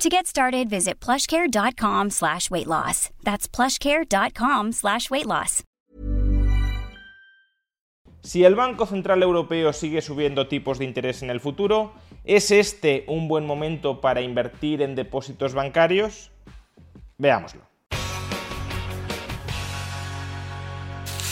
To get started, visit plushcare.com slash weight loss. That's plushcare.com slash weight loss. Si el Banco Central Europeo sigue subiendo tipos de interés en el futuro, ¿es este un buen momento para invertir en depósitos bancarios? Veámoslo.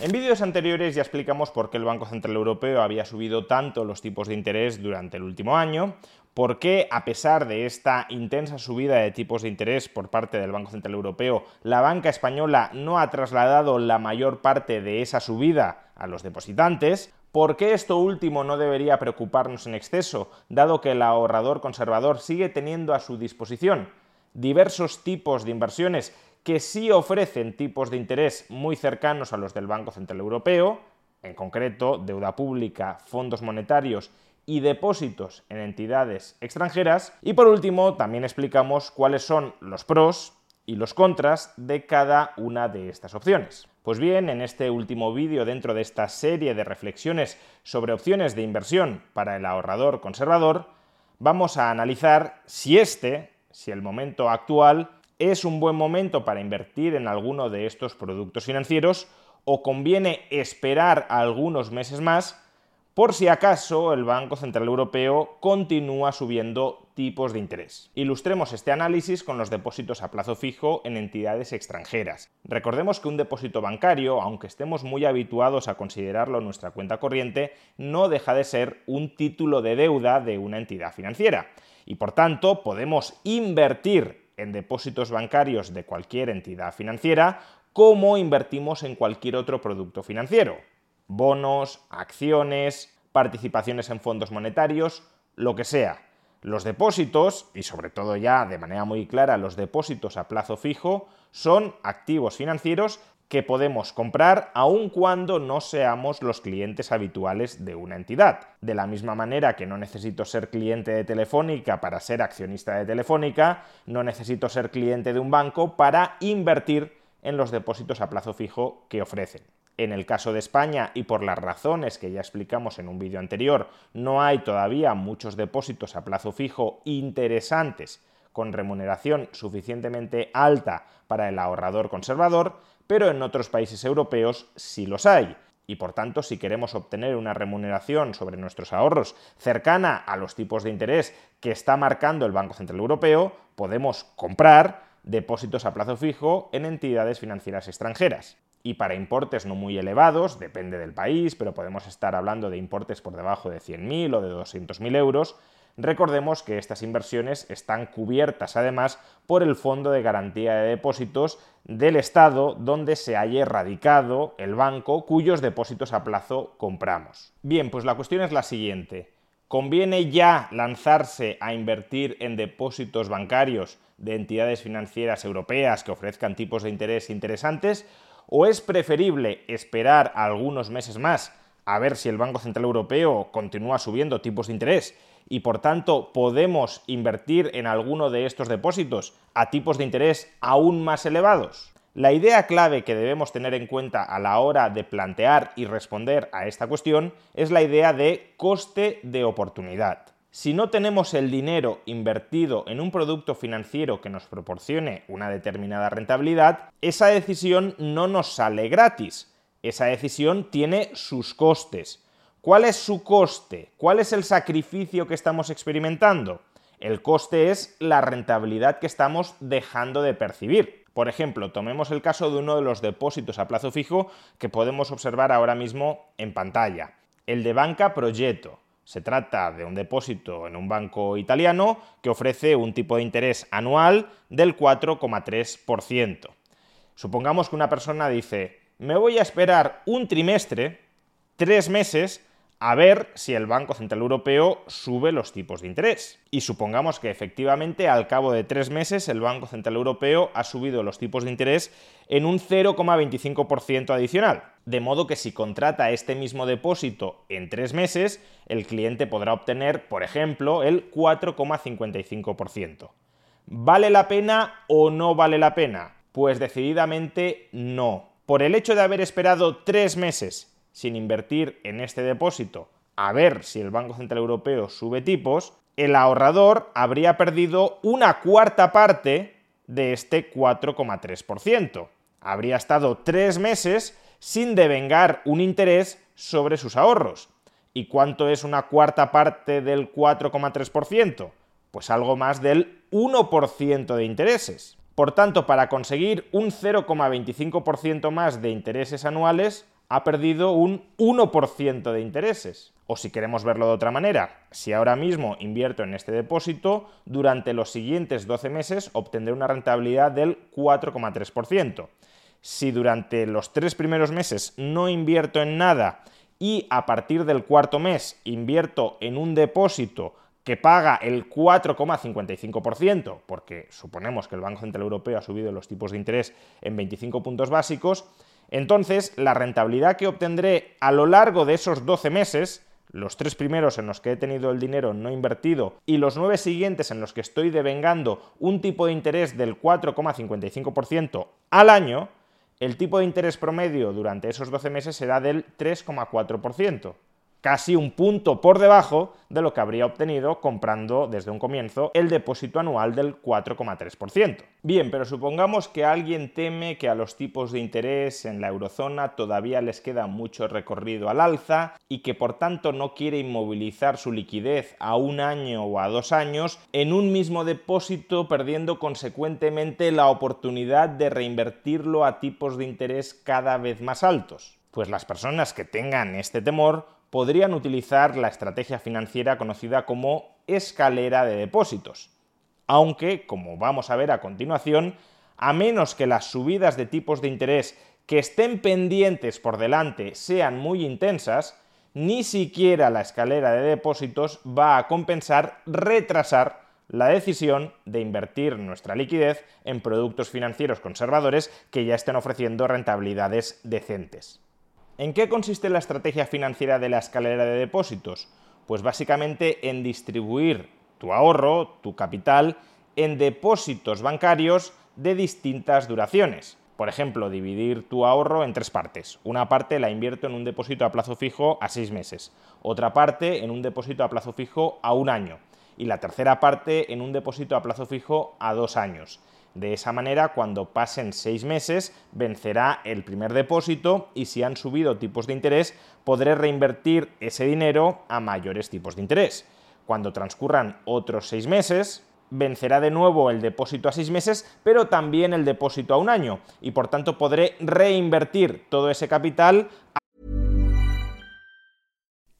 En vídeos anteriores ya explicamos por qué el Banco Central Europeo había subido tanto los tipos de interés durante el último año, por qué, a pesar de esta intensa subida de tipos de interés por parte del Banco Central Europeo, la banca española no ha trasladado la mayor parte de esa subida a los depositantes, ¿Por qué esto último no debería preocuparnos en exceso, dado que el ahorrador conservador sigue teniendo a su disposición diversos tipos de inversiones que sí ofrecen tipos de interés muy cercanos a los del Banco Central Europeo, en concreto deuda pública, fondos monetarios y depósitos en entidades extranjeras. Y por último, también explicamos cuáles son los pros y los contras de cada una de estas opciones. Pues bien, en este último vídeo dentro de esta serie de reflexiones sobre opciones de inversión para el ahorrador conservador, vamos a analizar si este, si el momento actual ¿Es un buen momento para invertir en alguno de estos productos financieros o conviene esperar algunos meses más por si acaso el Banco Central Europeo continúa subiendo tipos de interés. Ilustremos este análisis con los depósitos a plazo fijo en entidades extranjeras. Recordemos que un depósito bancario, aunque estemos muy habituados a considerarlo nuestra cuenta corriente, no deja de ser un título de deuda de una entidad financiera. Y por tanto podemos invertir en depósitos bancarios de cualquier entidad financiera como invertimos en cualquier otro producto financiero. Bonos, acciones, participaciones en fondos monetarios, lo que sea. Los depósitos, y sobre todo ya de manera muy clara los depósitos a plazo fijo, son activos financieros que podemos comprar aun cuando no seamos los clientes habituales de una entidad. De la misma manera que no necesito ser cliente de Telefónica para ser accionista de Telefónica, no necesito ser cliente de un banco para invertir en los depósitos a plazo fijo que ofrecen. En el caso de España, y por las razones que ya explicamos en un vídeo anterior, no hay todavía muchos depósitos a plazo fijo interesantes con remuneración suficientemente alta para el ahorrador conservador, pero en otros países europeos sí los hay. Y por tanto, si queremos obtener una remuneración sobre nuestros ahorros cercana a los tipos de interés que está marcando el Banco Central Europeo, podemos comprar depósitos a plazo fijo en entidades financieras extranjeras. Y para importes no muy elevados, depende del país, pero podemos estar hablando de importes por debajo de 100.000 o de 200.000 euros, Recordemos que estas inversiones están cubiertas además por el Fondo de Garantía de Depósitos del Estado donde se haya radicado el banco cuyos depósitos a plazo compramos. Bien, pues la cuestión es la siguiente. ¿Conviene ya lanzarse a invertir en depósitos bancarios de entidades financieras europeas que ofrezcan tipos de interés interesantes? ¿O es preferible esperar algunos meses más a ver si el Banco Central Europeo continúa subiendo tipos de interés y por tanto podemos invertir en alguno de estos depósitos a tipos de interés aún más elevados? La idea clave que debemos tener en cuenta a la hora de plantear y responder a esta cuestión es la idea de coste de oportunidad. Si no tenemos el dinero invertido en un producto financiero que nos proporcione una determinada rentabilidad, esa decisión no nos sale gratis. Esa decisión tiene sus costes. ¿Cuál es su coste? ¿Cuál es el sacrificio que estamos experimentando? El coste es la rentabilidad que estamos dejando de percibir. Por ejemplo, tomemos el caso de uno de los depósitos a plazo fijo que podemos observar ahora mismo en pantalla, el de Banca Progetto. Se trata de un depósito en un banco italiano que ofrece un tipo de interés anual del 4,3%. Supongamos que una persona dice, me voy a esperar un trimestre, tres meses, a ver si el Banco Central Europeo sube los tipos de interés. Y supongamos que efectivamente al cabo de tres meses el Banco Central Europeo ha subido los tipos de interés en un 0,25% adicional. De modo que si contrata este mismo depósito en tres meses, el cliente podrá obtener, por ejemplo, el 4,55%. ¿Vale la pena o no vale la pena? Pues decididamente no. Por el hecho de haber esperado tres meses sin invertir en este depósito a ver si el Banco Central Europeo sube tipos, el ahorrador habría perdido una cuarta parte de este 4,3%. Habría estado tres meses sin devengar un interés sobre sus ahorros. ¿Y cuánto es una cuarta parte del 4,3%? Pues algo más del 1% de intereses. Por tanto, para conseguir un 0,25% más de intereses anuales, ha perdido un 1% de intereses. O si queremos verlo de otra manera, si ahora mismo invierto en este depósito, durante los siguientes 12 meses obtendré una rentabilidad del 4,3%. Si durante los tres primeros meses no invierto en nada y a partir del cuarto mes invierto en un depósito que paga el 4,55%, porque suponemos que el Banco Central Europeo ha subido los tipos de interés en 25 puntos básicos, entonces, la rentabilidad que obtendré a lo largo de esos 12 meses, los tres primeros en los que he tenido el dinero no invertido y los nueve siguientes en los que estoy devengando un tipo de interés del 4,55% al año, el tipo de interés promedio durante esos 12 meses será del 3,4% casi un punto por debajo de lo que habría obtenido comprando desde un comienzo el depósito anual del 4,3%. Bien, pero supongamos que alguien teme que a los tipos de interés en la eurozona todavía les queda mucho recorrido al alza y que por tanto no quiere inmovilizar su liquidez a un año o a dos años en un mismo depósito perdiendo consecuentemente la oportunidad de reinvertirlo a tipos de interés cada vez más altos. Pues las personas que tengan este temor podrían utilizar la estrategia financiera conocida como escalera de depósitos. Aunque, como vamos a ver a continuación, a menos que las subidas de tipos de interés que estén pendientes por delante sean muy intensas, ni siquiera la escalera de depósitos va a compensar retrasar la decisión de invertir nuestra liquidez en productos financieros conservadores que ya estén ofreciendo rentabilidades decentes. ¿En qué consiste la estrategia financiera de la escalera de depósitos? Pues básicamente en distribuir tu ahorro, tu capital, en depósitos bancarios de distintas duraciones. Por ejemplo, dividir tu ahorro en tres partes. Una parte la invierto en un depósito a plazo fijo a seis meses, otra parte en un depósito a plazo fijo a un año y la tercera parte en un depósito a plazo fijo a dos años. De esa manera, cuando pasen seis meses, vencerá el primer depósito y si han subido tipos de interés, podré reinvertir ese dinero a mayores tipos de interés. Cuando transcurran otros seis meses, vencerá de nuevo el depósito a seis meses, pero también el depósito a un año, y por tanto podré reinvertir todo ese capital.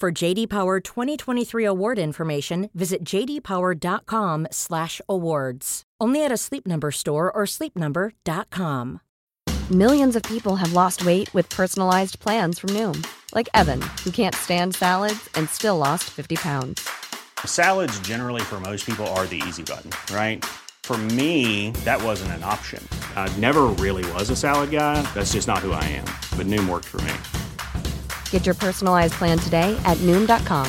For JD Power 2023 award information, visit jdpower.com/awards. Only at a Sleep Number store or sleepnumber.com. Millions of people have lost weight with personalized plans from Noom, like Evan, who can't stand salads and still lost 50 pounds. Salads, generally, for most people, are the easy button, right? For me, that wasn't an option. I never really was a salad guy. That's just not who I am. But Noom worked for me. Get your personalized plan today at Noom.com.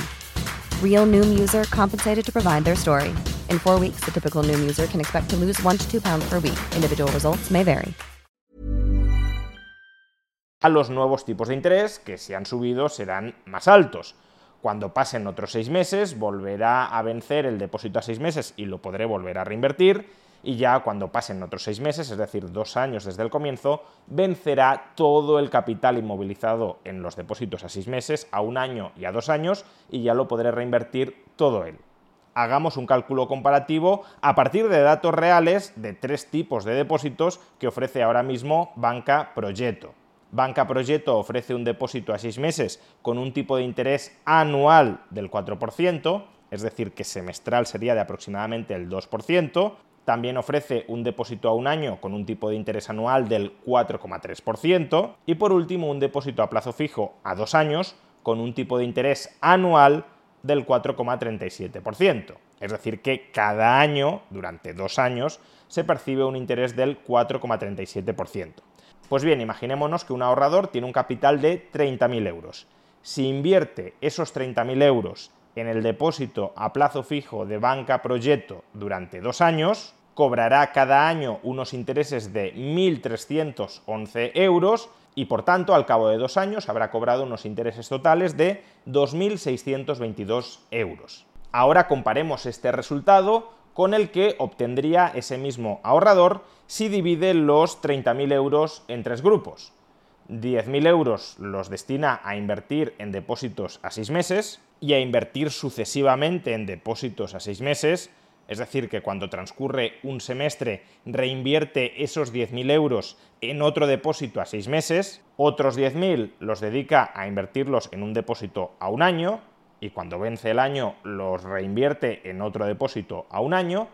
Real Noom user compensated to provide their story. In four weeks, the typical Noom user can expect to lose one to two pounds per week. Individual results may vary. A los nuevos tipos de interés que si han subido serán más altos. Cuando pasen otros seis meses, volverá a vencer el depósito a seis meses y lo podré volver a reinvertir. Y ya cuando pasen otros seis meses, es decir, dos años desde el comienzo, vencerá todo el capital inmovilizado en los depósitos a seis meses, a un año y a dos años, y ya lo podré reinvertir todo él. Hagamos un cálculo comparativo a partir de datos reales de tres tipos de depósitos que ofrece ahora mismo Banca Proyecto. Banca Proyecto ofrece un depósito a seis meses con un tipo de interés anual del 4%, es decir, que semestral sería de aproximadamente el 2%. También ofrece un depósito a un año con un tipo de interés anual del 4,3%. Y por último, un depósito a plazo fijo a dos años con un tipo de interés anual del 4,37%. Es decir, que cada año, durante dos años, se percibe un interés del 4,37%. Pues bien, imaginémonos que un ahorrador tiene un capital de 30.000 euros. Si invierte esos 30.000 euros en el depósito a plazo fijo de Banca Proyecto durante dos años, cobrará cada año unos intereses de 1.311 euros y por tanto al cabo de dos años habrá cobrado unos intereses totales de 2.622 euros. Ahora comparemos este resultado con el que obtendría ese mismo ahorrador si divide los 30.000 euros en tres grupos. 10.000 euros los destina a invertir en depósitos a seis meses y a invertir sucesivamente en depósitos a seis meses, es decir, que cuando transcurre un semestre reinvierte esos 10.000 euros en otro depósito a seis meses, otros 10.000 los dedica a invertirlos en un depósito a un año, y cuando vence el año los reinvierte en otro depósito a un año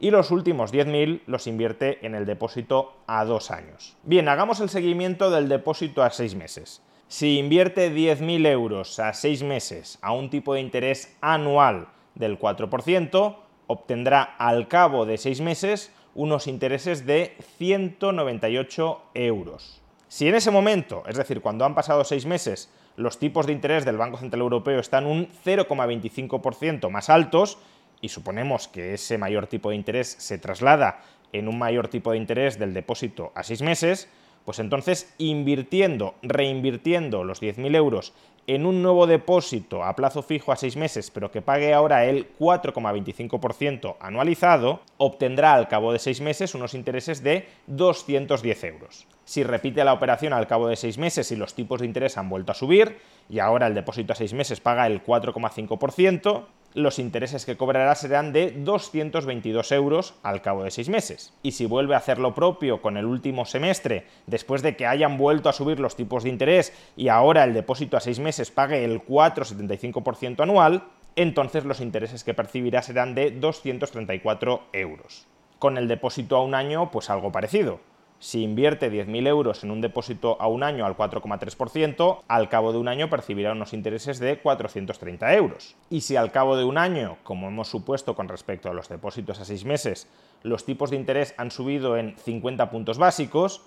y los últimos 10.000 los invierte en el depósito a dos años. Bien, hagamos el seguimiento del depósito a seis meses. Si invierte 10.000 euros a seis meses a un tipo de interés anual del 4%, obtendrá al cabo de seis meses unos intereses de 198 euros. Si en ese momento, es decir, cuando han pasado seis meses, los tipos de interés del Banco Central Europeo están un 0,25% más altos y suponemos que ese mayor tipo de interés se traslada en un mayor tipo de interés del depósito a seis meses, pues entonces invirtiendo, reinvirtiendo los 10.000 euros en un nuevo depósito a plazo fijo a seis meses, pero que pague ahora el 4,25% anualizado, obtendrá al cabo de seis meses unos intereses de 210 euros. Si repite la operación al cabo de seis meses y los tipos de interés han vuelto a subir, y ahora el depósito a seis meses paga el 4,5%, los intereses que cobrará serán de 222 euros al cabo de seis meses. Y si vuelve a hacer lo propio con el último semestre, después de que hayan vuelto a subir los tipos de interés y ahora el depósito a seis meses pague el 4,75% anual, entonces los intereses que percibirá serán de 234 euros. Con el depósito a un año, pues algo parecido. Si invierte 10.000 euros en un depósito a un año al 4,3%, al cabo de un año percibirá unos intereses de 430 euros. Y si al cabo de un año, como hemos supuesto con respecto a los depósitos a seis meses, los tipos de interés han subido en 50 puntos básicos,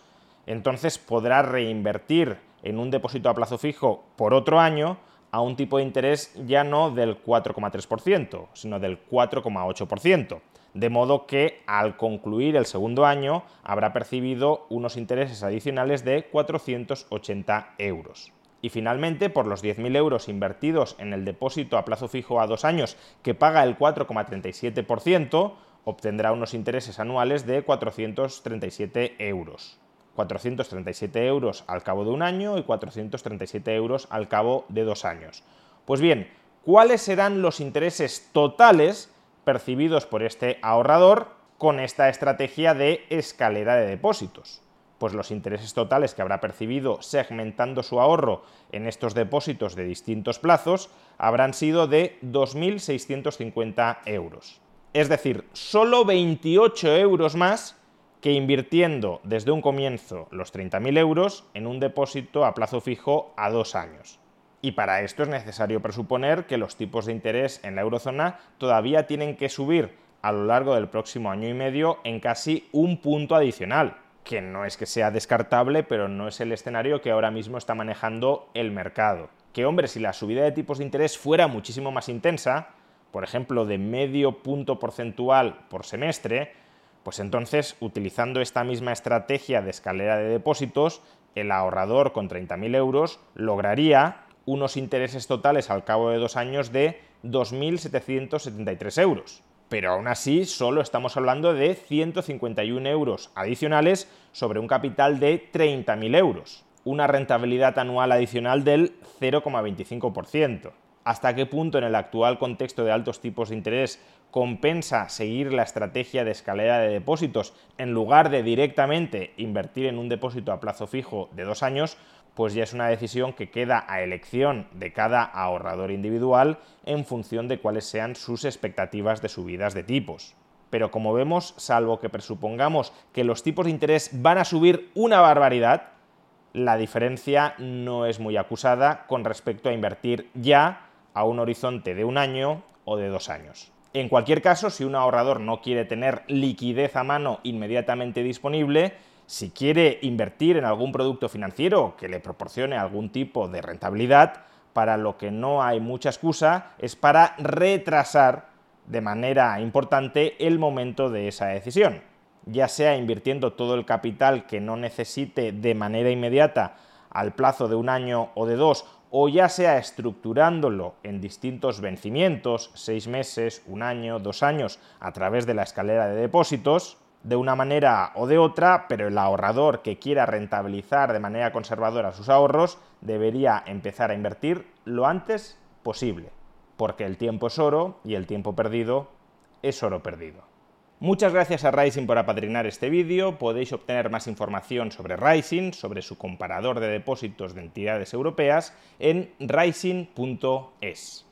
entonces podrá reinvertir en un depósito a plazo fijo por otro año a un tipo de interés ya no del 4,3%, sino del 4,8% de modo que al concluir el segundo año habrá percibido unos intereses adicionales de 480 euros. Y finalmente, por los 10.000 euros invertidos en el depósito a plazo fijo a dos años, que paga el 4,37%, obtendrá unos intereses anuales de 437 euros. 437 euros al cabo de un año y 437 euros al cabo de dos años. Pues bien, ¿cuáles serán los intereses totales percibidos por este ahorrador con esta estrategia de escalera de depósitos pues los intereses totales que habrá percibido segmentando su ahorro en estos depósitos de distintos plazos habrán sido de 2.650 euros. Es decir, solo 28 euros más que invirtiendo desde un comienzo los 30.000 euros en un depósito a plazo fijo a dos años. Y para esto es necesario presuponer que los tipos de interés en la eurozona todavía tienen que subir a lo largo del próximo año y medio en casi un punto adicional que no es que sea descartable, pero no es el escenario que ahora mismo está manejando el mercado. Que hombre, si la subida de tipos de interés fuera muchísimo más intensa, por ejemplo, de medio punto porcentual por semestre, pues entonces, utilizando esta misma estrategia de escalera de depósitos, el ahorrador con 30.000 euros lograría unos intereses totales al cabo de dos años de 2.773 euros pero aún así solo estamos hablando de 151 euros adicionales sobre un capital de 30.000 euros, una rentabilidad anual adicional del 0,25%. ¿Hasta qué punto en el actual contexto de altos tipos de interés compensa seguir la estrategia de escalera de depósitos en lugar de directamente invertir en un depósito a plazo fijo de dos años? Pues ya es una decisión que queda a elección de cada ahorrador individual en función de cuáles sean sus expectativas de subidas de tipos. Pero como vemos, salvo que presupongamos que los tipos de interés van a subir una barbaridad, la diferencia no es muy acusada con respecto a invertir ya a un horizonte de un año o de dos años. En cualquier caso, si un ahorrador no quiere tener liquidez a mano inmediatamente disponible, si quiere invertir en algún producto financiero que le proporcione algún tipo de rentabilidad, para lo que no hay mucha excusa es para retrasar de manera importante el momento de esa decisión, ya sea invirtiendo todo el capital que no necesite de manera inmediata al plazo de un año o de dos, o ya sea estructurándolo en distintos vencimientos, seis meses, un año, dos años, a través de la escalera de depósitos, de una manera o de otra, pero el ahorrador que quiera rentabilizar de manera conservadora sus ahorros debería empezar a invertir lo antes posible, porque el tiempo es oro y el tiempo perdido es oro perdido. Muchas gracias a Rising por apadrinar este vídeo. Podéis obtener más información sobre Rising, sobre su comparador de depósitos de entidades europeas, en rising.es.